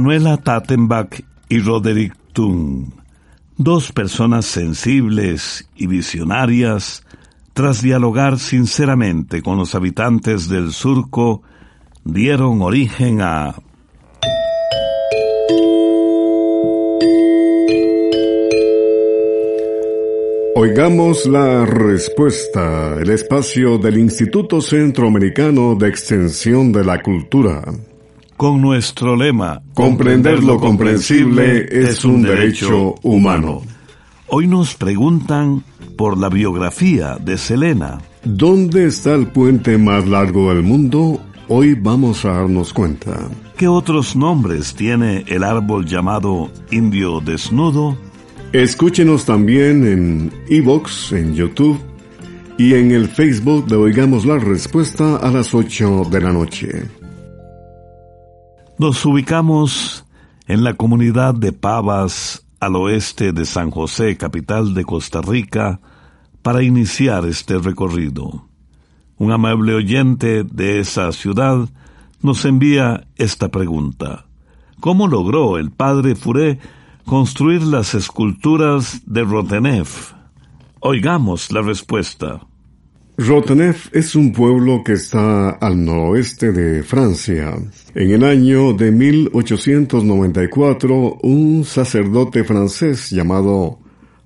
Manuela Tattenbach y Roderick Thun, dos personas sensibles y visionarias, tras dialogar sinceramente con los habitantes del surco, dieron origen a Oigamos la respuesta, el espacio del Instituto Centroamericano de Extensión de la Cultura. Con nuestro lema, comprender lo comprensible es un derecho humano. Hoy nos preguntan por la biografía de Selena. ¿Dónde está el puente más largo del mundo? Hoy vamos a darnos cuenta. ¿Qué otros nombres tiene el árbol llamado indio desnudo? Escúchenos también en Evox, en YouTube y en el Facebook de Oigamos la Respuesta a las 8 de la noche. Nos ubicamos en la comunidad de Pavas, al oeste de San José, capital de Costa Rica, para iniciar este recorrido. Un amable oyente de esa ciudad nos envía esta pregunta. ¿Cómo logró el padre Furé construir las esculturas de Rotenef? Oigamos la respuesta. Rotenef es un pueblo que está al noroeste de Francia. En el año de 1894, un sacerdote francés llamado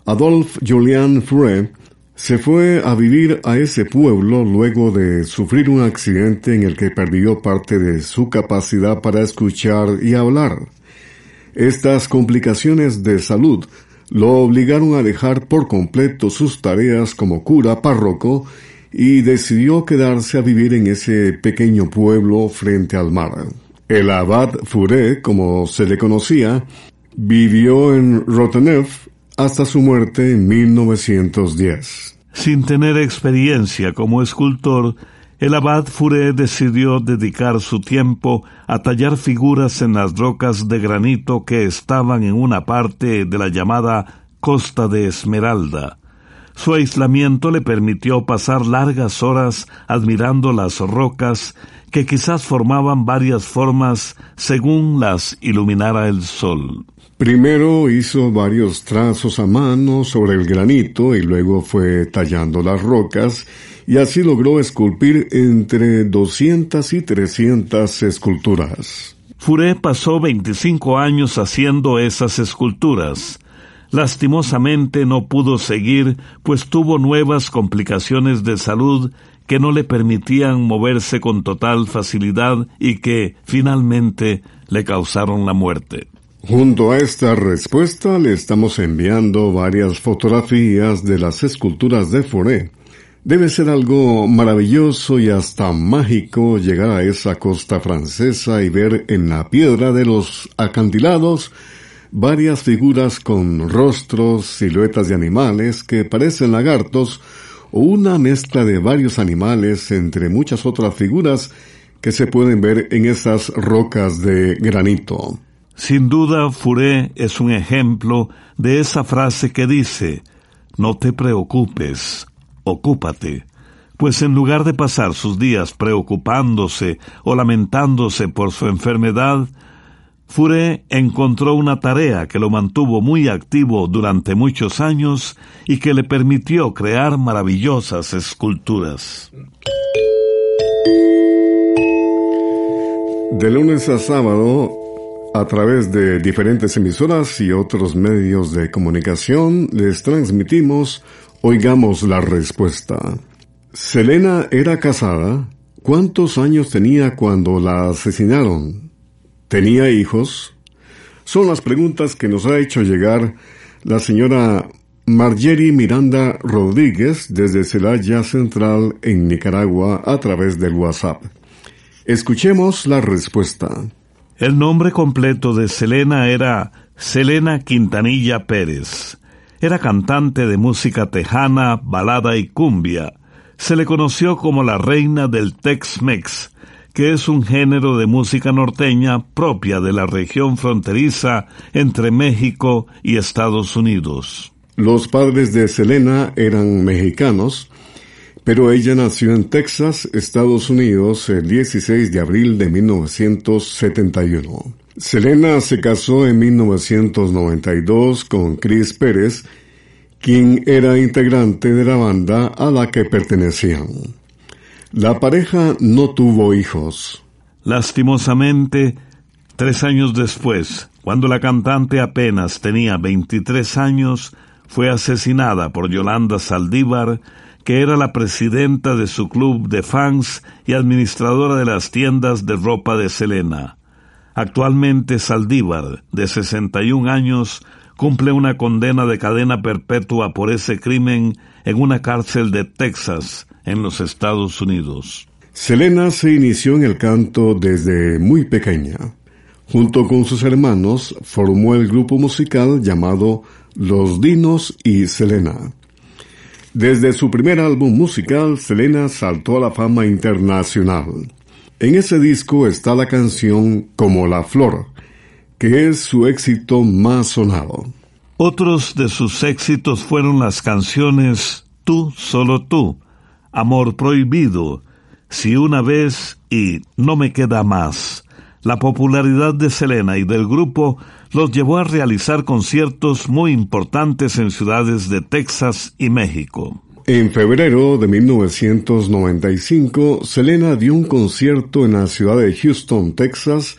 Adolphe Julien Fouret se fue a vivir a ese pueblo luego de sufrir un accidente en el que perdió parte de su capacidad para escuchar y hablar. Estas complicaciones de salud lo obligaron a dejar por completo sus tareas como cura párroco y decidió quedarse a vivir en ese pequeño pueblo frente al mar. El abad Furé, como se le conocía, vivió en Rotenef hasta su muerte en 1910. Sin tener experiencia como escultor, el abad Furé decidió dedicar su tiempo a tallar figuras en las rocas de granito que estaban en una parte de la llamada Costa de Esmeralda. Su aislamiento le permitió pasar largas horas admirando las rocas que quizás formaban varias formas según las iluminara el sol. Primero hizo varios trazos a mano sobre el granito y luego fue tallando las rocas y así logró esculpir entre 200 y 300 esculturas. Furé pasó 25 años haciendo esas esculturas. Lastimosamente no pudo seguir, pues tuvo nuevas complicaciones de salud que no le permitían moverse con total facilidad y que, finalmente, le causaron la muerte. Junto a esta respuesta le estamos enviando varias fotografías de las esculturas de Foré. Debe ser algo maravilloso y hasta mágico llegar a esa costa francesa y ver en la piedra de los acantilados varias figuras con rostros, siluetas de animales que parecen lagartos o una mezcla de varios animales entre muchas otras figuras que se pueden ver en esas rocas de granito. Sin duda, Furé es un ejemplo de esa frase que dice, no te preocupes, ocúpate, pues en lugar de pasar sus días preocupándose o lamentándose por su enfermedad, Furé encontró una tarea que lo mantuvo muy activo durante muchos años y que le permitió crear maravillosas esculturas. De lunes a sábado, a través de diferentes emisoras y otros medios de comunicación, les transmitimos Oigamos la respuesta. Selena era casada. ¿Cuántos años tenía cuando la asesinaron? ¿Tenía hijos? Son las preguntas que nos ha hecho llegar la señora Margery Miranda Rodríguez desde Celaya Central en Nicaragua a través del WhatsApp. Escuchemos la respuesta. El nombre completo de Selena era Selena Quintanilla Pérez. Era cantante de música tejana, balada y cumbia. Se le conoció como la reina del Tex-Mex, que es un género de música norteña propia de la región fronteriza entre México y Estados Unidos. Los padres de Selena eran mexicanos, pero ella nació en Texas, Estados Unidos, el 16 de abril de 1971. Selena se casó en 1992 con Chris Pérez, quien era integrante de la banda a la que pertenecían. La pareja no tuvo hijos. Lastimosamente, tres años después, cuando la cantante apenas tenía 23 años, fue asesinada por Yolanda Saldívar, que era la presidenta de su club de fans y administradora de las tiendas de ropa de Selena. Actualmente Saldívar, de 61 años, cumple una condena de cadena perpetua por ese crimen en una cárcel de Texas, en los Estados Unidos. Selena se inició en el canto desde muy pequeña. Junto con sus hermanos formó el grupo musical llamado Los Dinos y Selena. Desde su primer álbum musical, Selena saltó a la fama internacional. En ese disco está la canción Como la Flor, que es su éxito más sonado. Otros de sus éxitos fueron las canciones Tú, solo tú, Amor Prohibido, Si una vez y No me queda más. La popularidad de Selena y del grupo los llevó a realizar conciertos muy importantes en ciudades de Texas y México. En febrero de 1995, Selena dio un concierto en la ciudad de Houston, Texas,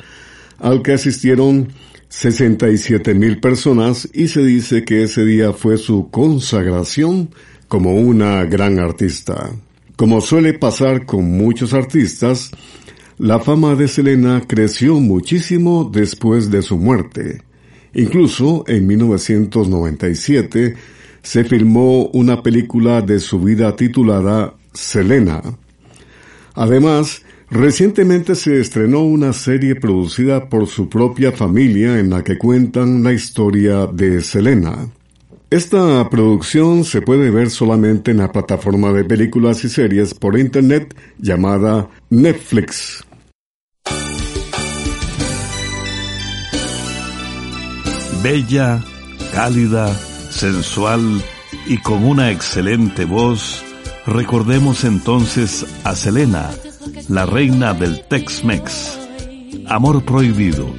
al que asistieron 67 mil personas y se dice que ese día fue su consagración como una gran artista. Como suele pasar con muchos artistas, la fama de Selena creció muchísimo después de su muerte. Incluso en 1997 se filmó una película de su vida titulada Selena. Además, recientemente se estrenó una serie producida por su propia familia en la que cuentan la historia de Selena. Esta producción se puede ver solamente en la plataforma de películas y series por Internet llamada Netflix. Bella, cálida, sensual y con una excelente voz, recordemos entonces a Selena, la reina del Tex-Mex. Amor prohibido.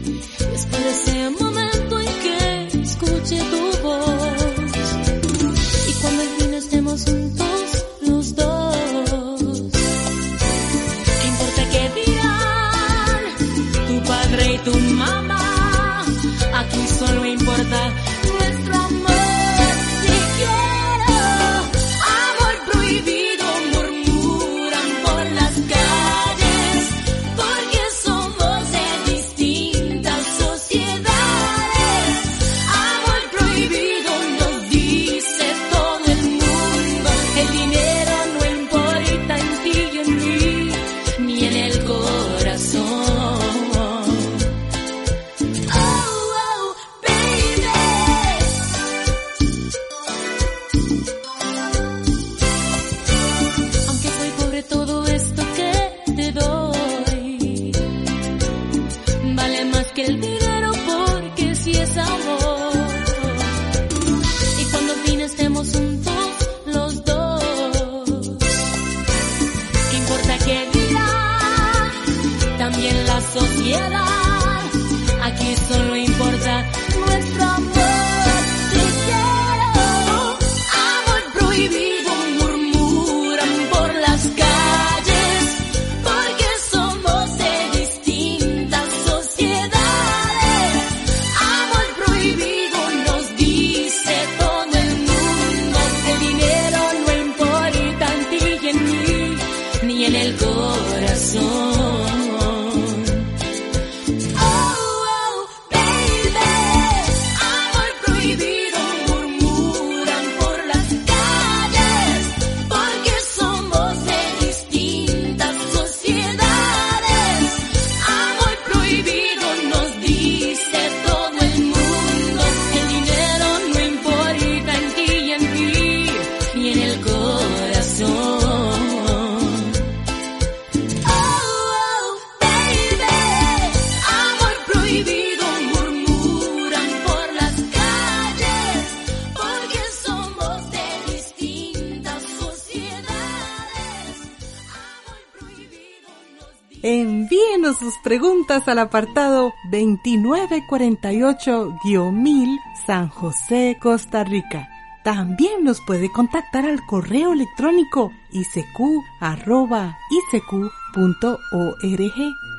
Sus preguntas al apartado 2948-1000 San José, Costa Rica. También nos puede contactar al correo electrónico isq.org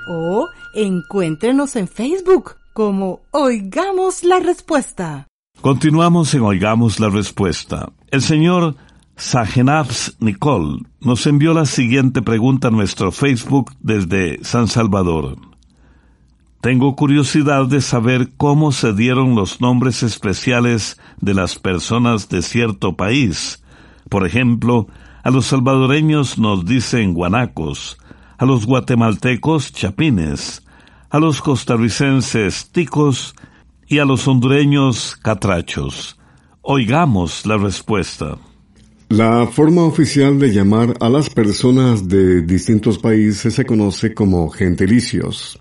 o encuéntrenos en Facebook como Oigamos la Respuesta. Continuamos en Oigamos la Respuesta. El señor Sagenabs Nicole nos envió la siguiente pregunta a nuestro Facebook desde San Salvador. Tengo curiosidad de saber cómo se dieron los nombres especiales de las personas de cierto país. Por ejemplo, a los salvadoreños nos dicen guanacos, a los guatemaltecos chapines, a los costarricenses ticos y a los hondureños catrachos. Oigamos la respuesta. La forma oficial de llamar a las personas de distintos países se conoce como gentilicios.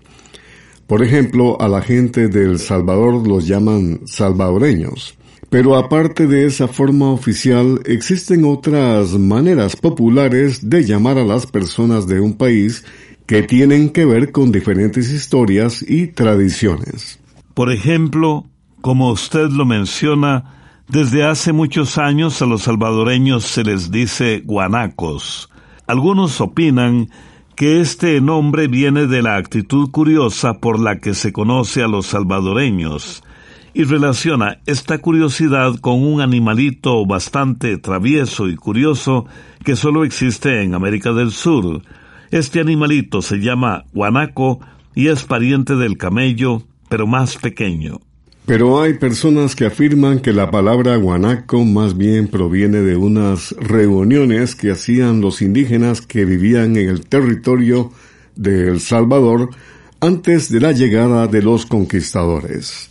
Por ejemplo, a la gente del Salvador los llaman salvadoreños. Pero aparte de esa forma oficial, existen otras maneras populares de llamar a las personas de un país que tienen que ver con diferentes historias y tradiciones. Por ejemplo, como usted lo menciona, desde hace muchos años a los salvadoreños se les dice guanacos. Algunos opinan que este nombre viene de la actitud curiosa por la que se conoce a los salvadoreños y relaciona esta curiosidad con un animalito bastante travieso y curioso que solo existe en América del Sur. Este animalito se llama guanaco y es pariente del camello, pero más pequeño. Pero hay personas que afirman que la palabra guanaco más bien proviene de unas reuniones que hacían los indígenas que vivían en el territorio de El Salvador antes de la llegada de los conquistadores.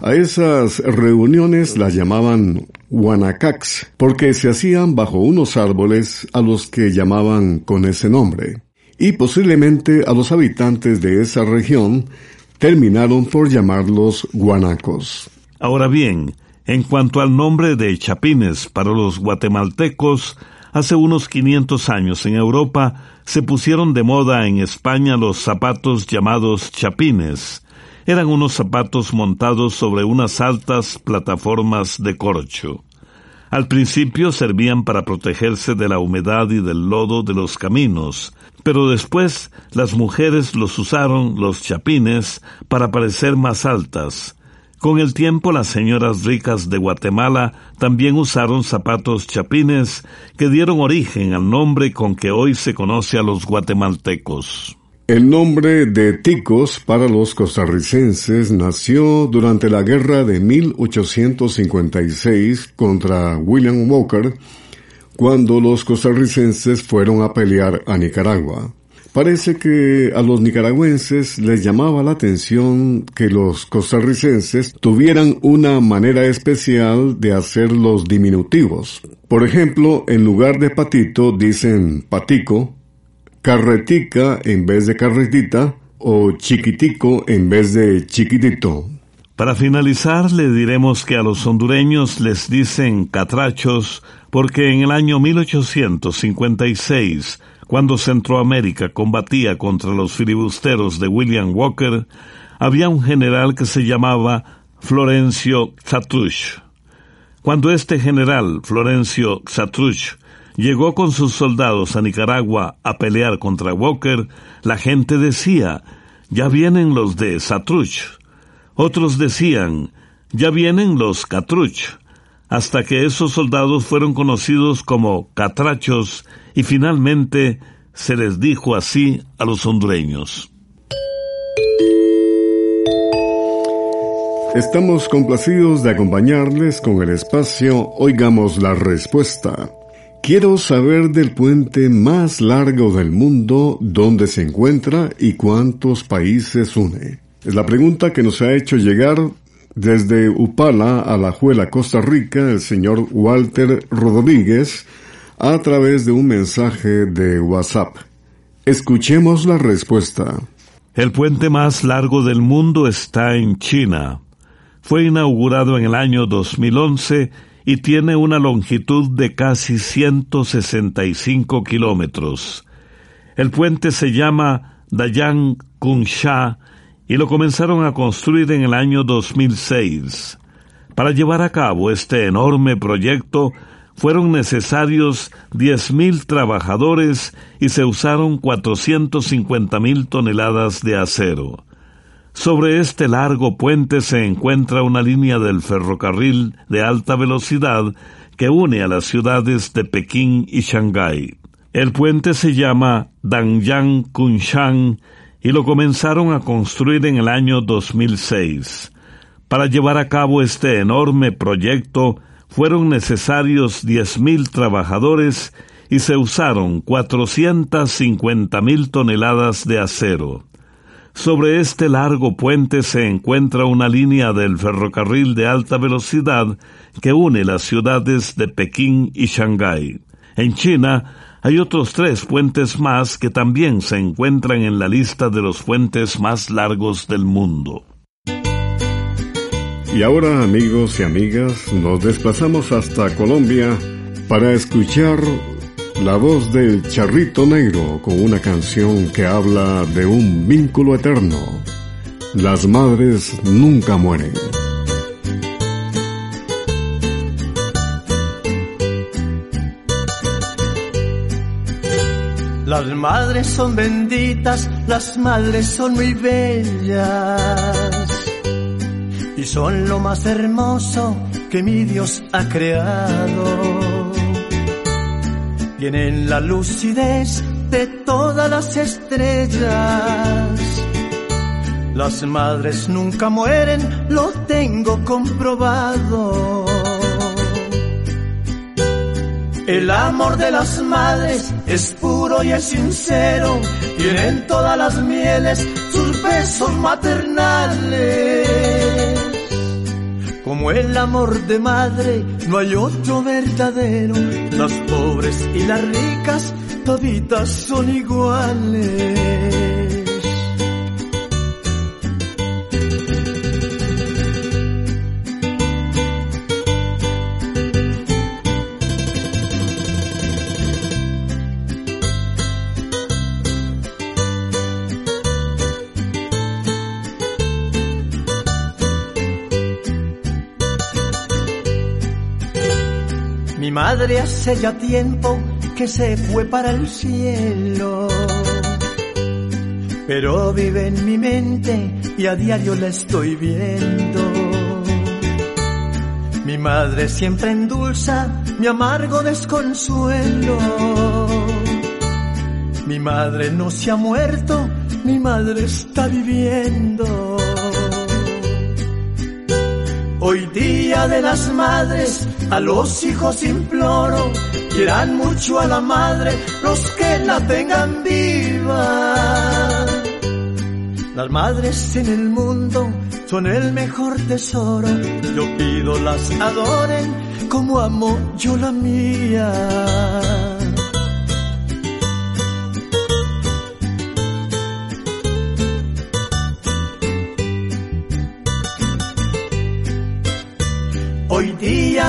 A esas reuniones las llamaban guanacax porque se hacían bajo unos árboles a los que llamaban con ese nombre. Y posiblemente a los habitantes de esa región terminaron por llamarlos guanacos. Ahora bien, en cuanto al nombre de chapines para los guatemaltecos, hace unos 500 años en Europa se pusieron de moda en España los zapatos llamados chapines. Eran unos zapatos montados sobre unas altas plataformas de corcho. Al principio servían para protegerse de la humedad y del lodo de los caminos, pero después las mujeres los usaron, los chapines, para parecer más altas. Con el tiempo las señoras ricas de Guatemala también usaron zapatos chapines que dieron origen al nombre con que hoy se conoce a los guatemaltecos. El nombre de ticos para los costarricenses nació durante la guerra de 1856 contra William Walker, cuando los costarricenses fueron a pelear a Nicaragua. Parece que a los nicaragüenses les llamaba la atención que los costarricenses tuvieran una manera especial de hacer los diminutivos. Por ejemplo, en lugar de patito dicen patico, carretica en vez de carretita o chiquitico en vez de chiquitito. Para finalizar, le diremos que a los hondureños les dicen catrachos porque en el año 1856, cuando Centroamérica combatía contra los filibusteros de William Walker, había un general que se llamaba Florencio Xatruch. Cuando este general, Florencio Xatruch, llegó con sus soldados a Nicaragua a pelear contra Walker, la gente decía, ya vienen los de Xatruch otros decían, ya vienen los catruch, hasta que esos soldados fueron conocidos como catrachos y finalmente se les dijo así a los hondureños. Estamos complacidos de acompañarles con el espacio Oigamos la Respuesta. Quiero saber del puente más largo del mundo, dónde se encuentra y cuántos países une. Es la pregunta que nos ha hecho llegar desde Upala a la Juela, Costa Rica, el señor Walter Rodríguez, a través de un mensaje de WhatsApp. Escuchemos la respuesta. El puente más largo del mundo está en China. Fue inaugurado en el año 2011 y tiene una longitud de casi 165 kilómetros. El puente se llama Dayan Kunsha y lo comenzaron a construir en el año 2006. Para llevar a cabo este enorme proyecto fueron necesarios 10.000 trabajadores y se usaron 450.000 toneladas de acero. Sobre este largo puente se encuentra una línea del ferrocarril de alta velocidad que une a las ciudades de Pekín y Shanghái. El puente se llama Dangyang Kunshan y lo comenzaron a construir en el año 2006. Para llevar a cabo este enorme proyecto fueron necesarios 10.000 trabajadores y se usaron 450.000 toneladas de acero. Sobre este largo puente se encuentra una línea del ferrocarril de alta velocidad que une las ciudades de Pekín y Shanghái. En China hay otros tres puentes más que también se encuentran en la lista de los puentes más largos del mundo. Y ahora, amigos y amigas, nos desplazamos hasta Colombia para escuchar la voz del Charrito Negro con una canción que habla de un vínculo eterno. Las madres nunca mueren. Las madres son benditas, las madres son muy bellas y son lo más hermoso que mi Dios ha creado tienen la lucidez de todas las estrellas. Las madres nunca mueren, lo tengo comprobado. El amor de las madres es puro y es sincero, tienen todas las mieles sus besos maternales. Como el amor de madre, no hay otro verdadero. Las pobres y las ricas, toditas son iguales. Hace ya tiempo que se fue para el cielo. Pero vive en mi mente y a diario la estoy viendo. Mi madre siempre endulza mi amargo desconsuelo. Mi madre no se ha muerto, mi madre está viviendo. Hoy día de las madres a los hijos imploro, quieran mucho a la madre los que la tengan viva. Las madres en el mundo son el mejor tesoro, yo pido las adoren como amo yo la mía.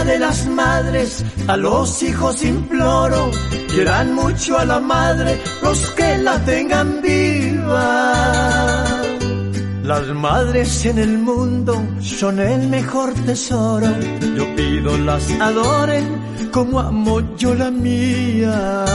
De las madres, a los hijos imploro, quieran mucho a la madre, los que la tengan viva. Las madres en el mundo son el mejor tesoro, yo pido las adoren como amo yo la mía.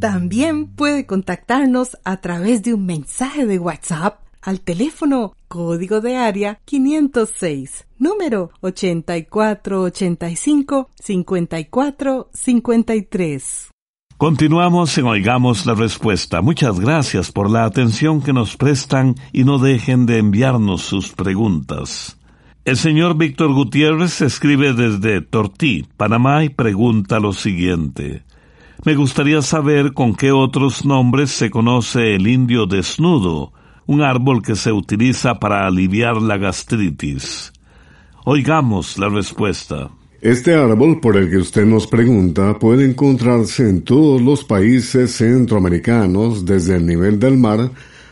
También puede contactarnos a través de un mensaje de WhatsApp al teléfono código de área 506, número 8485-5453. Continuamos en Oigamos la Respuesta. Muchas gracias por la atención que nos prestan y no dejen de enviarnos sus preguntas. El señor Víctor Gutiérrez escribe desde Tortí, Panamá, y pregunta lo siguiente. Me gustaría saber con qué otros nombres se conoce el indio desnudo, un árbol que se utiliza para aliviar la gastritis. Oigamos la respuesta. Este árbol por el que usted nos pregunta puede encontrarse en todos los países centroamericanos desde el nivel del mar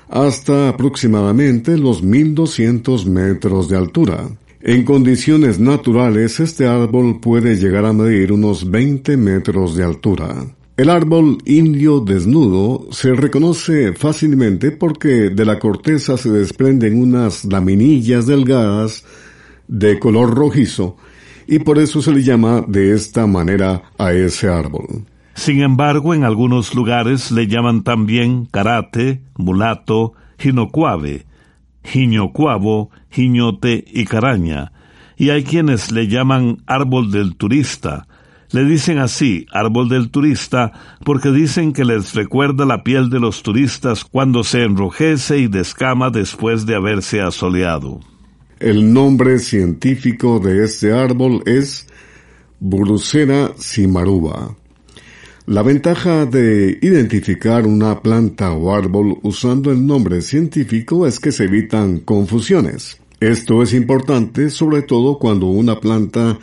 hasta aproximadamente los 1200 metros de altura. En condiciones naturales este árbol puede llegar a medir unos 20 metros de altura. El árbol indio desnudo se reconoce fácilmente porque de la corteza se desprenden unas laminillas delgadas de color rojizo y por eso se le llama de esta manera a ese árbol. Sin embargo, en algunos lugares le llaman también karate, mulato, jinocuave, jiñocuavo, jiñote y caraña, y hay quienes le llaman árbol del turista, le dicen así, árbol del turista, porque dicen que les recuerda la piel de los turistas cuando se enrojece y descama después de haberse asoleado. El nombre científico de este árbol es Burucera simaruba. La ventaja de identificar una planta o árbol usando el nombre científico es que se evitan confusiones. Esto es importante sobre todo cuando una planta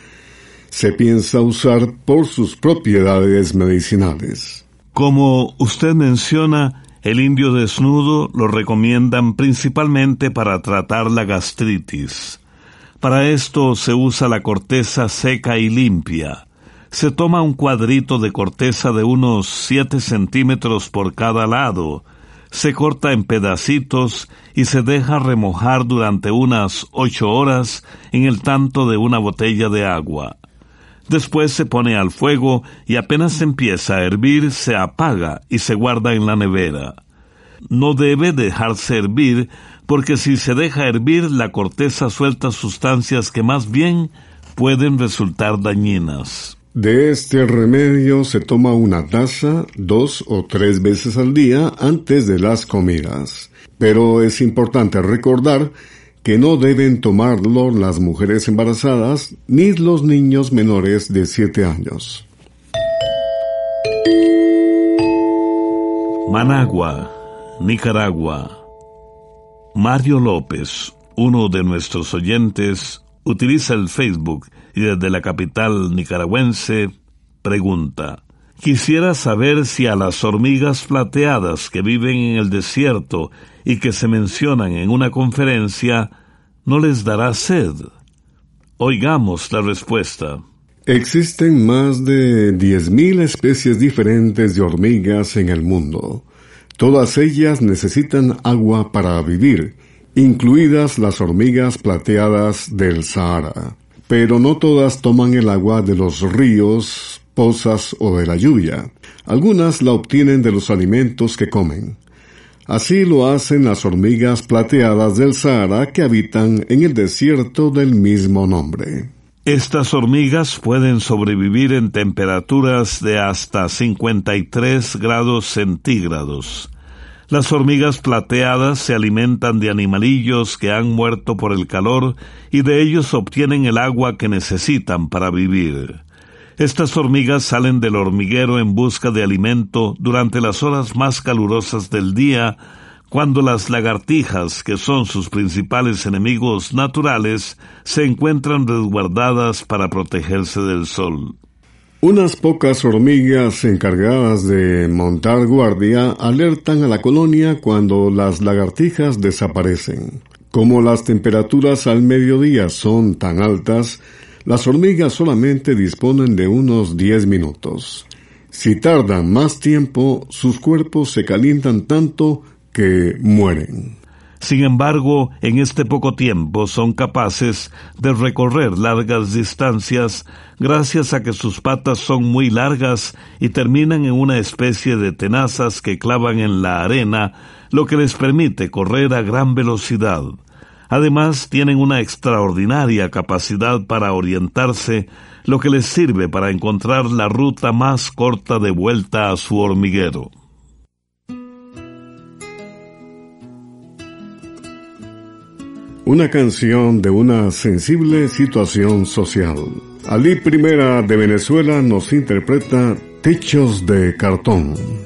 se piensa usar por sus propiedades medicinales. Como usted menciona, el indio desnudo lo recomiendan principalmente para tratar la gastritis. Para esto se usa la corteza seca y limpia. Se toma un cuadrito de corteza de unos 7 centímetros por cada lado, se corta en pedacitos y se deja remojar durante unas ocho horas en el tanto de una botella de agua. Después se pone al fuego y apenas empieza a hervir se apaga y se guarda en la nevera. No debe dejarse hervir porque si se deja hervir la corteza suelta sustancias que más bien pueden resultar dañinas. De este remedio se toma una taza dos o tres veces al día antes de las comidas. Pero es importante recordar que no deben tomarlo las mujeres embarazadas ni los niños menores de 7 años. Managua, Nicaragua. Mario López, uno de nuestros oyentes, utiliza el Facebook y desde la capital nicaragüense pregunta, Quisiera saber si a las hormigas plateadas que viven en el desierto y que se mencionan en una conferencia no les dará sed. Oigamos la respuesta. Existen más de 10.000 especies diferentes de hormigas en el mundo. Todas ellas necesitan agua para vivir, incluidas las hormigas plateadas del Sahara. Pero no todas toman el agua de los ríos, o de la lluvia. Algunas la obtienen de los alimentos que comen. Así lo hacen las hormigas plateadas del Sahara que habitan en el desierto del mismo nombre. Estas hormigas pueden sobrevivir en temperaturas de hasta 53 grados centígrados. Las hormigas plateadas se alimentan de animalillos que han muerto por el calor y de ellos obtienen el agua que necesitan para vivir. Estas hormigas salen del hormiguero en busca de alimento durante las horas más calurosas del día, cuando las lagartijas, que son sus principales enemigos naturales, se encuentran resguardadas para protegerse del sol. Unas pocas hormigas encargadas de montar guardia alertan a la colonia cuando las lagartijas desaparecen. Como las temperaturas al mediodía son tan altas, las hormigas solamente disponen de unos 10 minutos. Si tardan más tiempo, sus cuerpos se calientan tanto que mueren. Sin embargo, en este poco tiempo son capaces de recorrer largas distancias gracias a que sus patas son muy largas y terminan en una especie de tenazas que clavan en la arena, lo que les permite correr a gran velocidad. Además, tienen una extraordinaria capacidad para orientarse, lo que les sirve para encontrar la ruta más corta de vuelta a su hormiguero. Una canción de una sensible situación social. Ali Primera de Venezuela nos interpreta Techos de Cartón.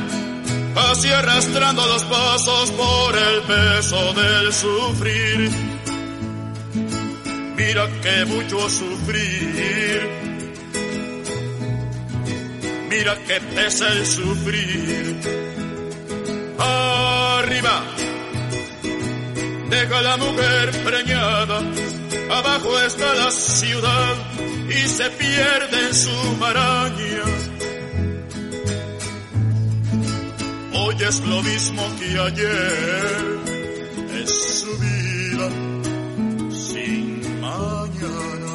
así arrastrando los pasos por el peso del sufrir. Mira que mucho sufrir. Mira que pesa el sufrir. Arriba, deja la mujer preñada, abajo está la ciudad y se pierde en su maraña. Hoy es lo mismo que ayer, es su vida sin mañana.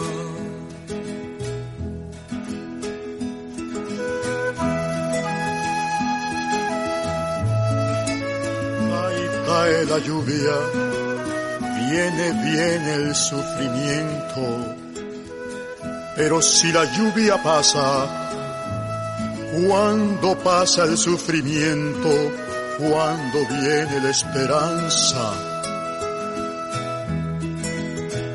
Ahí cae la lluvia, viene, viene el sufrimiento pero si la lluvia pasa, cuando pasa el sufrimiento, cuando viene la esperanza.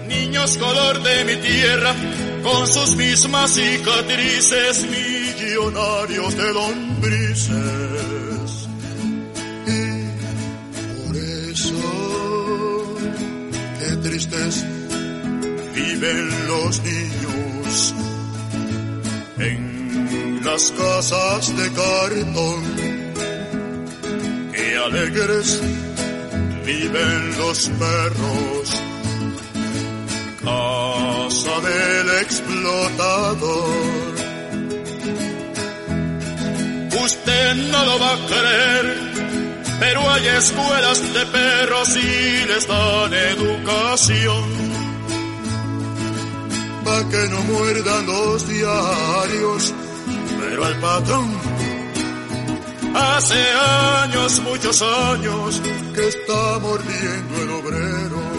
Niños color de mi tierra, con sus mismas cicatrices, millonarios de lombrices. Y por eso, qué tristes viven los niños las casas de cartón. Qué alegres viven los perros, casa del explotador. Usted no lo va a creer, pero hay escuelas de perros y les dan educación pa' que no muerdan los diarios, pero al patrón hace años, muchos años, que está mordiendo el obrero.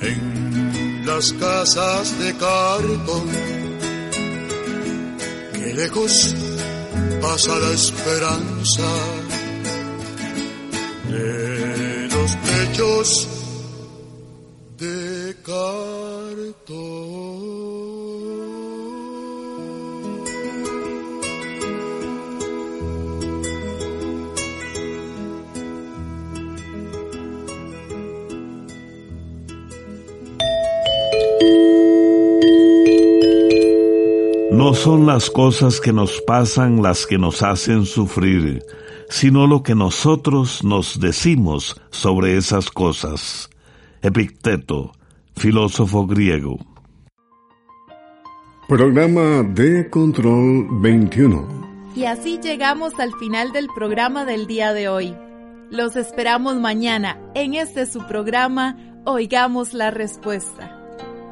En las casas de cartón. Que lejos pasa la esperanza de los techos de cartón. Son las cosas que nos pasan las que nos hacen sufrir, sino lo que nosotros nos decimos sobre esas cosas. Epicteto, filósofo griego. Programa de Control 21. Y así llegamos al final del programa del día de hoy. Los esperamos mañana en este su programa Oigamos la Respuesta.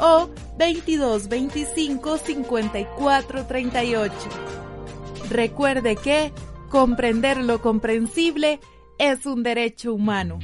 o 2225 5438. Recuerde que comprender lo comprensible es un derecho humano.